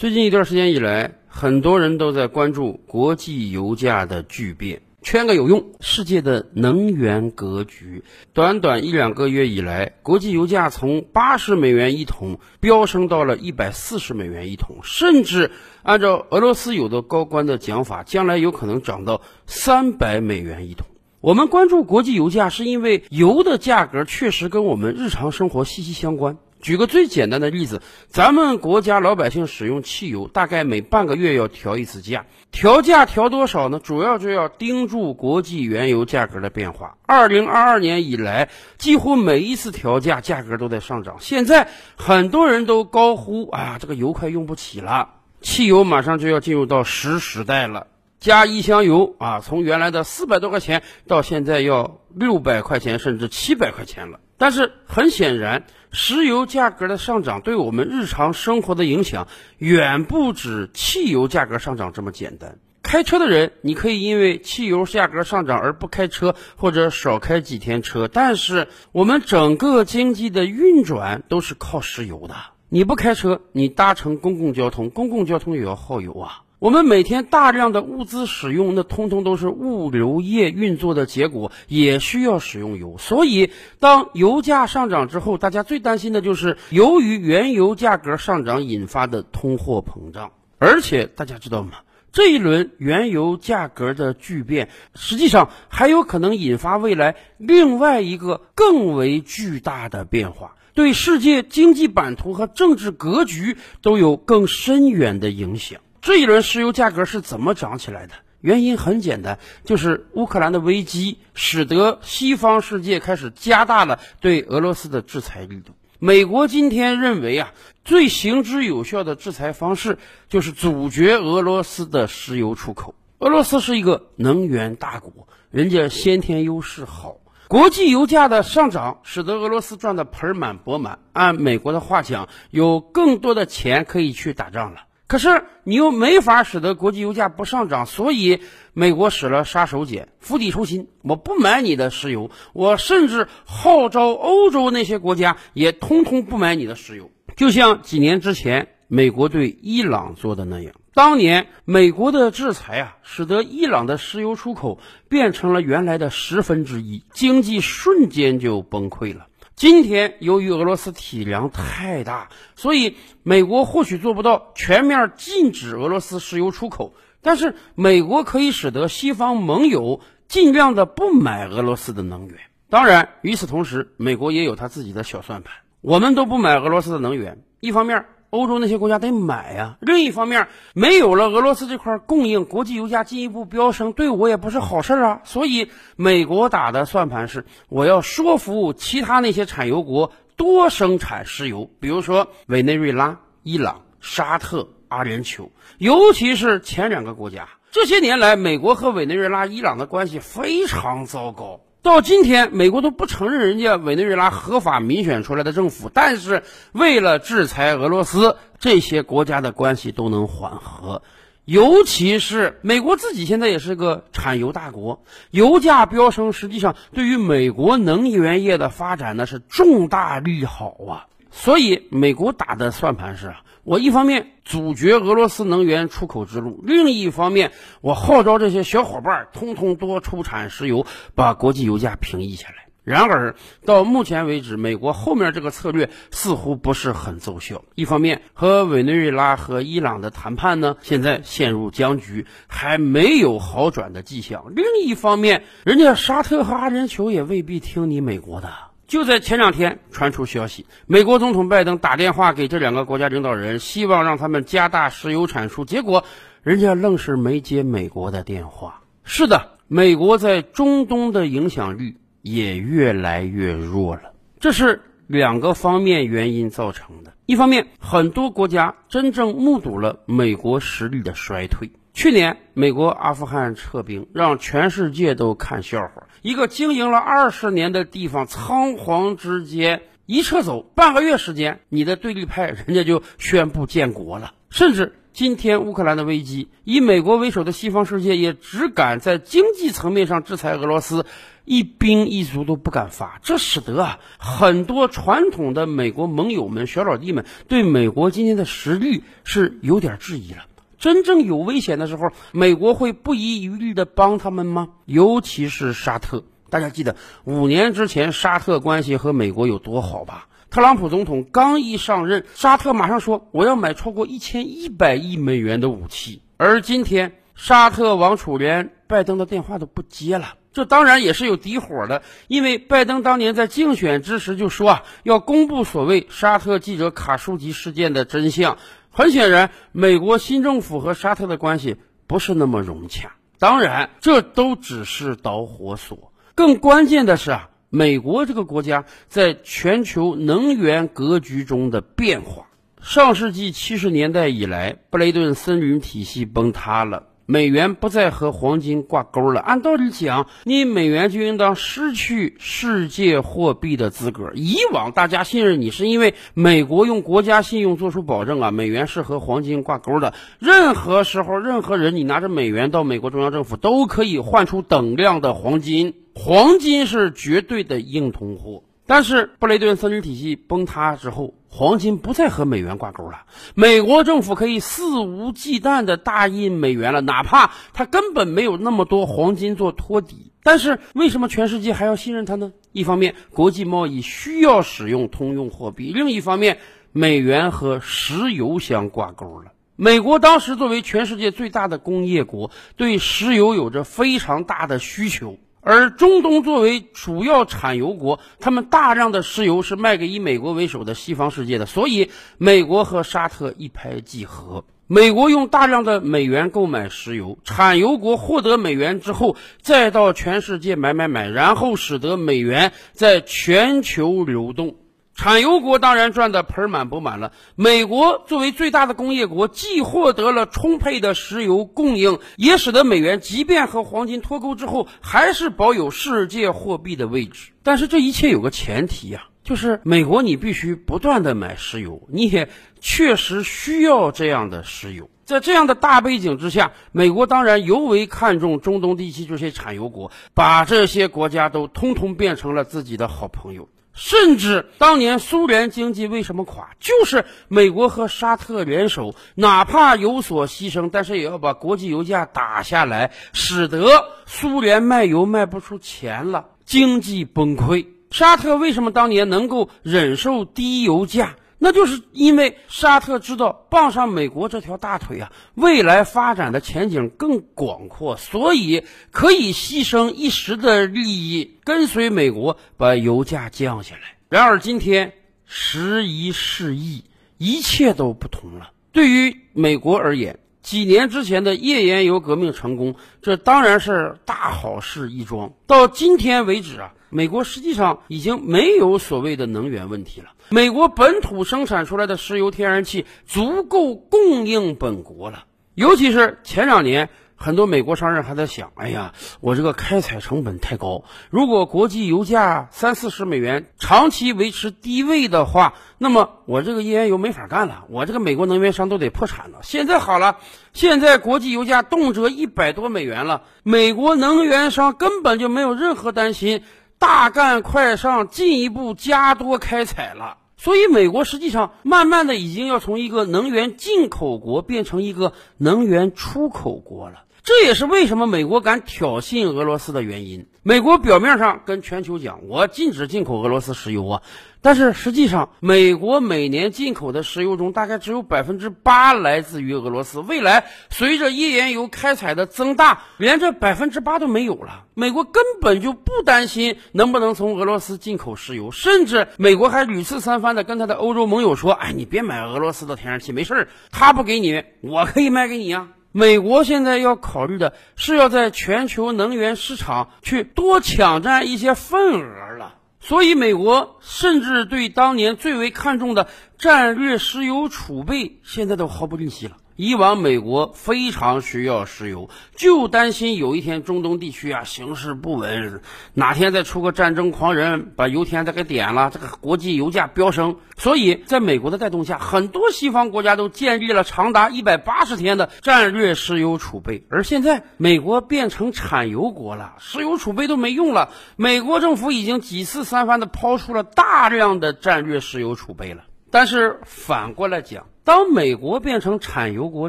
最近一段时间以来，很多人都在关注国际油价的巨变。圈个有用，世界的能源格局，短短一两个月以来，国际油价从八十美元一桶飙升到了一百四十美元一桶，甚至按照俄罗斯有的高官的讲法，将来有可能涨到三百美元一桶。我们关注国际油价，是因为油的价格确实跟我们日常生活息息相关。举个最简单的例子，咱们国家老百姓使用汽油，大概每半个月要调一次价。调价调多少呢？主要就要盯住国际原油价格的变化。二零二二年以来，几乎每一次调价，价格都在上涨。现在很多人都高呼：“啊，这个油快用不起了，汽油马上就要进入到石时代了。”加一箱油啊，从原来的四百多块钱，到现在要六百块钱，甚至七百块钱了。但是很显然，石油价格的上涨对我们日常生活的影响远不止汽油价格上涨这么简单。开车的人，你可以因为汽油价格上涨而不开车，或者少开几天车。但是我们整个经济的运转都是靠石油的。你不开车，你搭乘公共交通，公共交通也要耗油啊。我们每天大量的物资使用，那通通都是物流业运作的结果，也需要使用油。所以，当油价上涨之后，大家最担心的就是由于原油价格上涨引发的通货膨胀。而且，大家知道吗？这一轮原油价格的巨变，实际上还有可能引发未来另外一个更为巨大的变化，对世界经济版图和政治格局都有更深远的影响。这一轮石油价格是怎么涨起来的？原因很简单，就是乌克兰的危机使得西方世界开始加大了对俄罗斯的制裁力度。美国今天认为啊，最行之有效的制裁方式就是阻绝俄罗斯的石油出口。俄罗斯是一个能源大国，人家先天优势好，国际油价的上涨使得俄罗斯赚得盆满钵满。按美国的话讲，有更多的钱可以去打仗了。可是你又没法使得国际油价不上涨，所以美国使了杀手锏，釜底抽薪。我不买你的石油，我甚至号召欧洲那些国家也通通不买你的石油。就像几年之前美国对伊朗做的那样，当年美国的制裁啊，使得伊朗的石油出口变成了原来的十分之一，经济瞬间就崩溃了。今天由于俄罗斯体量太大，所以美国或许做不到全面禁止俄罗斯石油出口，但是美国可以使得西方盟友尽量的不买俄罗斯的能源。当然，与此同时，美国也有他自己的小算盘。我们都不买俄罗斯的能源，一方面。欧洲那些国家得买呀。另一方面，没有了俄罗斯这块供应，国际油价进一步飙升，对我也不是好事啊。所以，美国打的算盘是，我要说服其他那些产油国多生产石油，比如说委内瑞拉、伊朗、沙特、阿联酋，尤其是前两个国家。这些年来，美国和委内瑞拉、伊朗的关系非常糟糕。到今天，美国都不承认人家委内瑞拉合法民选出来的政府，但是为了制裁俄罗斯，这些国家的关系都能缓和。尤其是美国自己现在也是个产油大国，油价飙升，实际上对于美国能源业的发展呢是重大利好啊。所以，美国打的算盘是。我一方面阻绝俄罗斯能源出口之路，另一方面我号召这些小伙伴通通多出产石油，把国际油价平抑下来。然而到目前为止，美国后面这个策略似乎不是很奏效。一方面和委内瑞拉和伊朗的谈判呢，现在陷入僵局，还没有好转的迹象；另一方面，人家沙特和阿联酋也未必听你美国的。就在前两天传出消息，美国总统拜登打电话给这两个国家领导人，希望让他们加大石油产出。结果，人家愣是没接美国的电话。是的，美国在中东的影响力也越来越弱了。这是两个方面原因造成的。一方面，很多国家真正目睹了美国实力的衰退。去年，美国阿富汗撤兵，让全世界都看笑话。一个经营了二十年的地方，仓皇之间一撤走，半个月时间，你的对立派人家就宣布建国了。甚至今天乌克兰的危机，以美国为首的西方世界也只敢在经济层面上制裁俄罗斯，一兵一卒都不敢发，这使得啊很多传统的美国盟友们、小老弟们对美国今天的实力是有点质疑了。真正有危险的时候，美国会不遗余力的帮他们吗？尤其是沙特。大家记得五年之前沙特关系和美国有多好吧？特朗普总统刚一上任，沙特马上说我要买超过一千一百亿美元的武器。而今天沙特王储连拜登的电话都不接了，这当然也是有底火的，因为拜登当年在竞选之时就说啊要公布所谓沙特记者卡舒吉事件的真相。很显然，美国新政府和沙特的关系不是那么融洽。当然，这都只是导火索。更关键的是啊，美国这个国家在全球能源格局中的变化。上世纪七十年代以来，布雷顿森林体系崩塌了。美元不再和黄金挂钩了。按道理讲，你美元就应当失去世界货币的资格。以往大家信任你，是因为美国用国家信用做出保证啊，美元是和黄金挂钩的。任何时候，任何人，你拿着美元到美国中央政府都可以换出等量的黄金，黄金是绝对的硬通货。但是布雷顿森林体系崩塌之后，黄金不再和美元挂钩了，美国政府可以肆无忌惮的大印美元了，哪怕它根本没有那么多黄金做托底。但是为什么全世界还要信任它呢？一方面，国际贸易需要使用通用货币；另一方面，美元和石油相挂钩了。美国当时作为全世界最大的工业国，对石油有着非常大的需求。而中东作为主要产油国，他们大量的石油是卖给以美国为首的西方世界的，所以美国和沙特一拍即合。美国用大量的美元购买石油，产油国获得美元之后，再到全世界买买买，然后使得美元在全球流动。产油国当然赚得盆满钵满了。美国作为最大的工业国，既获得了充沛的石油供应，也使得美元即便和黄金脱钩之后，还是保有世界货币的位置。但是这一切有个前提呀，就是美国你必须不断的买石油，你也确实需要这样的石油。在这样的大背景之下，美国当然尤为看重中东地区这些产油国，把这些国家都通通变成了自己的好朋友。甚至当年苏联经济为什么垮，就是美国和沙特联手，哪怕有所牺牲，但是也要把国际油价打下来，使得苏联卖油卖不出钱了，经济崩溃。沙特为什么当年能够忍受低油价？那就是因为沙特知道傍上美国这条大腿啊，未来发展的前景更广阔，所以可以牺牲一时的利益，跟随美国把油价降下来。然而今天时移世易，一切都不同了。对于美国而言，几年之前的页岩油革命成功，这当然是大好事一桩。到今天为止啊。美国实际上已经没有所谓的能源问题了。美国本土生产出来的石油、天然气足够供应本国了。尤其是前两年，很多美国商人还在想：哎呀，我这个开采成本太高，如果国际油价三四十美元长期维持低位的话，那么我这个页岩油没法干了，我这个美国能源商都得破产了。现在好了，现在国际油价动辄一百多美元了，美国能源商根本就没有任何担心。大干快上，进一步加多开采了。所以，美国实际上慢慢的已经要从一个能源进口国变成一个能源出口国了。这也是为什么美国敢挑衅俄罗斯的原因。美国表面上跟全球讲，我禁止进口俄罗斯石油啊，但是实际上，美国每年进口的石油中，大概只有百分之八来自于俄罗斯。未来随着页岩油开采的增大，连这百分之八都没有了。美国根本就不担心能不能从俄罗斯进口石油，甚至美国还屡次三番的跟他的欧洲盟友说：“哎，你别买俄罗斯的天然气，没事儿，他不给你，我可以卖给你呀。”美国现在要考虑的是要在全球能源市场去多抢占一些份额了，所以美国甚至对当年最为看重的战略石油储备现在都毫不吝惜了。以往美国非常需要石油，就担心有一天中东地区啊形势不稳，哪天再出个战争狂人把油田再给点了，这个国际油价飙升。所以，在美国的带动下，很多西方国家都建立了长达一百八十天的战略石油储备。而现在，美国变成产油国了，石油储备都没用了。美国政府已经几次三番的抛出了大量的战略石油储备了。但是反过来讲，当美国变成产油国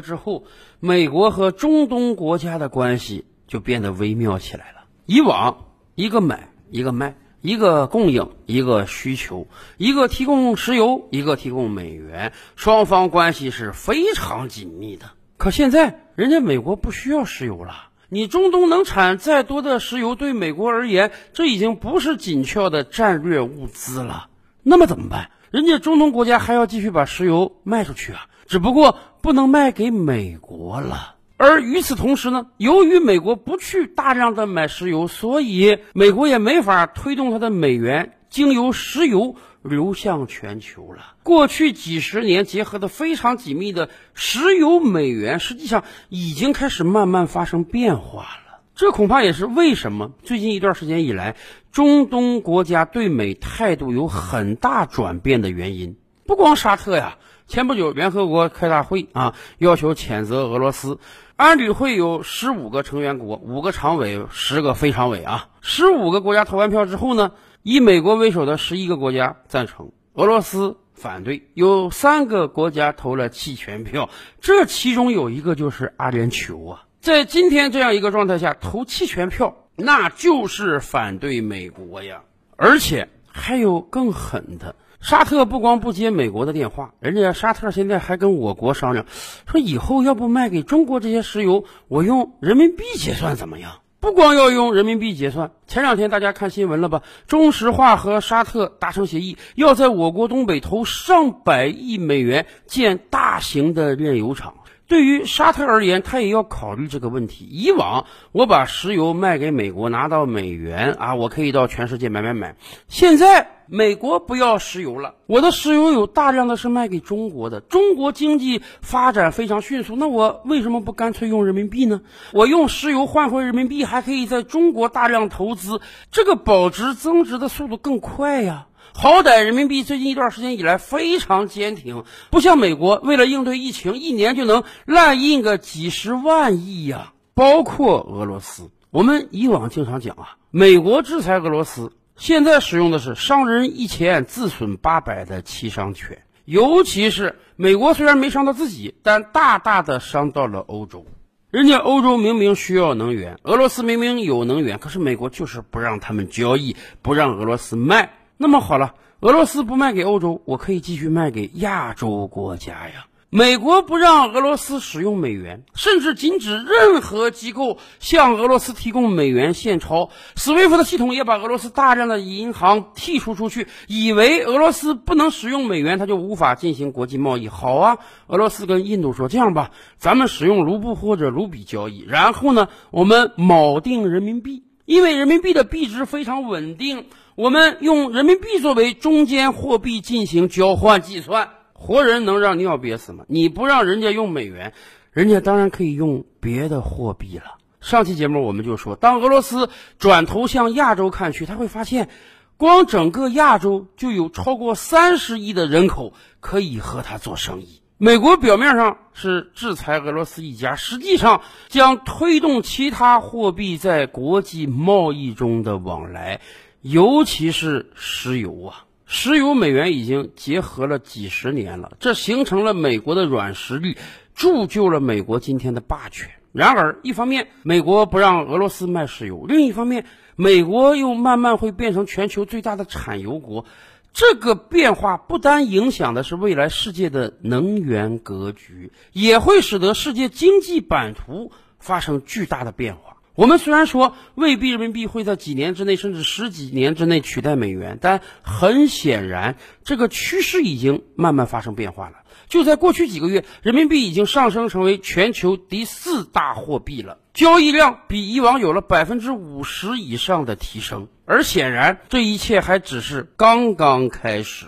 之后，美国和中东国家的关系就变得微妙起来了。以往一个买一个卖，一个供应一个需求，一个提供石油，一个提供美元，双方关系是非常紧密的。可现在，人家美国不需要石油了，你中东能产再多的石油，对美国而言，这已经不是紧俏的战略物资了。那么怎么办？人家中东国家还要继续把石油卖出去啊，只不过不能卖给美国了。而与此同时呢，由于美国不去大量的买石油，所以美国也没法推动它的美元经由石油流向全球了。过去几十年结合的非常紧密的石油美元，实际上已经开始慢慢发生变化了。这恐怕也是为什么最近一段时间以来，中东国家对美态度有很大转变的原因。不光沙特呀，前不久联合国开大会啊，要求谴责俄罗斯。安理会有十五个成员国，五个常委，十个非常委啊。十五个国家投完票之后呢，以美国为首的十一个国家赞成，俄罗斯反对，有三个国家投了弃权票。这其中有一个就是阿联酋啊。在今天这样一个状态下投弃权票，那就是反对美国呀！而且还有更狠的，沙特不光不接美国的电话，人家沙特现在还跟我国商量，说以后要不卖给中国这些石油，我用人民币结算怎么样？不光要用人民币结算，前两天大家看新闻了吧？中石化和沙特达成协议，要在我国东北投上百亿美元建大型的炼油厂。对于沙特而言，他也要考虑这个问题。以往我把石油卖给美国，拿到美元啊，我可以到全世界买买买。现在美国不要石油了，我的石油有大量的是卖给中国的。中国经济发展非常迅速，那我为什么不干脆用人民币呢？我用石油换回人民币，还可以在中国大量投资，这个保值增值的速度更快呀。好歹人民币最近一段时间以来非常坚挺，不像美国为了应对疫情，一年就能滥印个几十万亿呀。包括俄罗斯，我们以往经常讲啊，美国制裁俄罗斯，现在使用的是伤人一千自损八百的七伤拳。尤其是美国虽然没伤到自己，但大大的伤到了欧洲。人家欧洲明明需要能源，俄罗斯明明有能源，可是美国就是不让他们交易，不让俄罗斯卖。那么好了，俄罗斯不卖给欧洲，我可以继续卖给亚洲国家呀。美国不让俄罗斯使用美元，甚至禁止任何机构向俄罗斯提供美元现钞。SWIFT 的系统也把俄罗斯大量的银行剔除出去，以为俄罗斯不能使用美元，它就无法进行国际贸易。好啊，俄罗斯跟印度说：“这样吧，咱们使用卢布或者卢比交易，然后呢，我们锚定人民币，因为人民币的币值非常稳定。”我们用人民币作为中间货币进行交换计算，活人能让尿憋死吗？你不让人家用美元，人家当然可以用别的货币了。上期节目我们就说，当俄罗斯转头向亚洲看去，他会发现，光整个亚洲就有超过三十亿的人口可以和他做生意。美国表面上是制裁俄罗斯一家，实际上将推动其他货币在国际贸易中的往来。尤其是石油啊，石油美元已经结合了几十年了，这形成了美国的软实力，铸就了美国今天的霸权。然而，一方面美国不让俄罗斯卖石油，另一方面美国又慢慢会变成全球最大的产油国。这个变化不单影响的是未来世界的能源格局，也会使得世界经济版图发生巨大的变化。我们虽然说未必人民币会在几年之内，甚至十几年之内取代美元，但很显然，这个趋势已经慢慢发生变化了。就在过去几个月，人民币已经上升成为全球第四大货币了，交易量比以往有了百分之五十以上的提升。而显然，这一切还只是刚刚开始。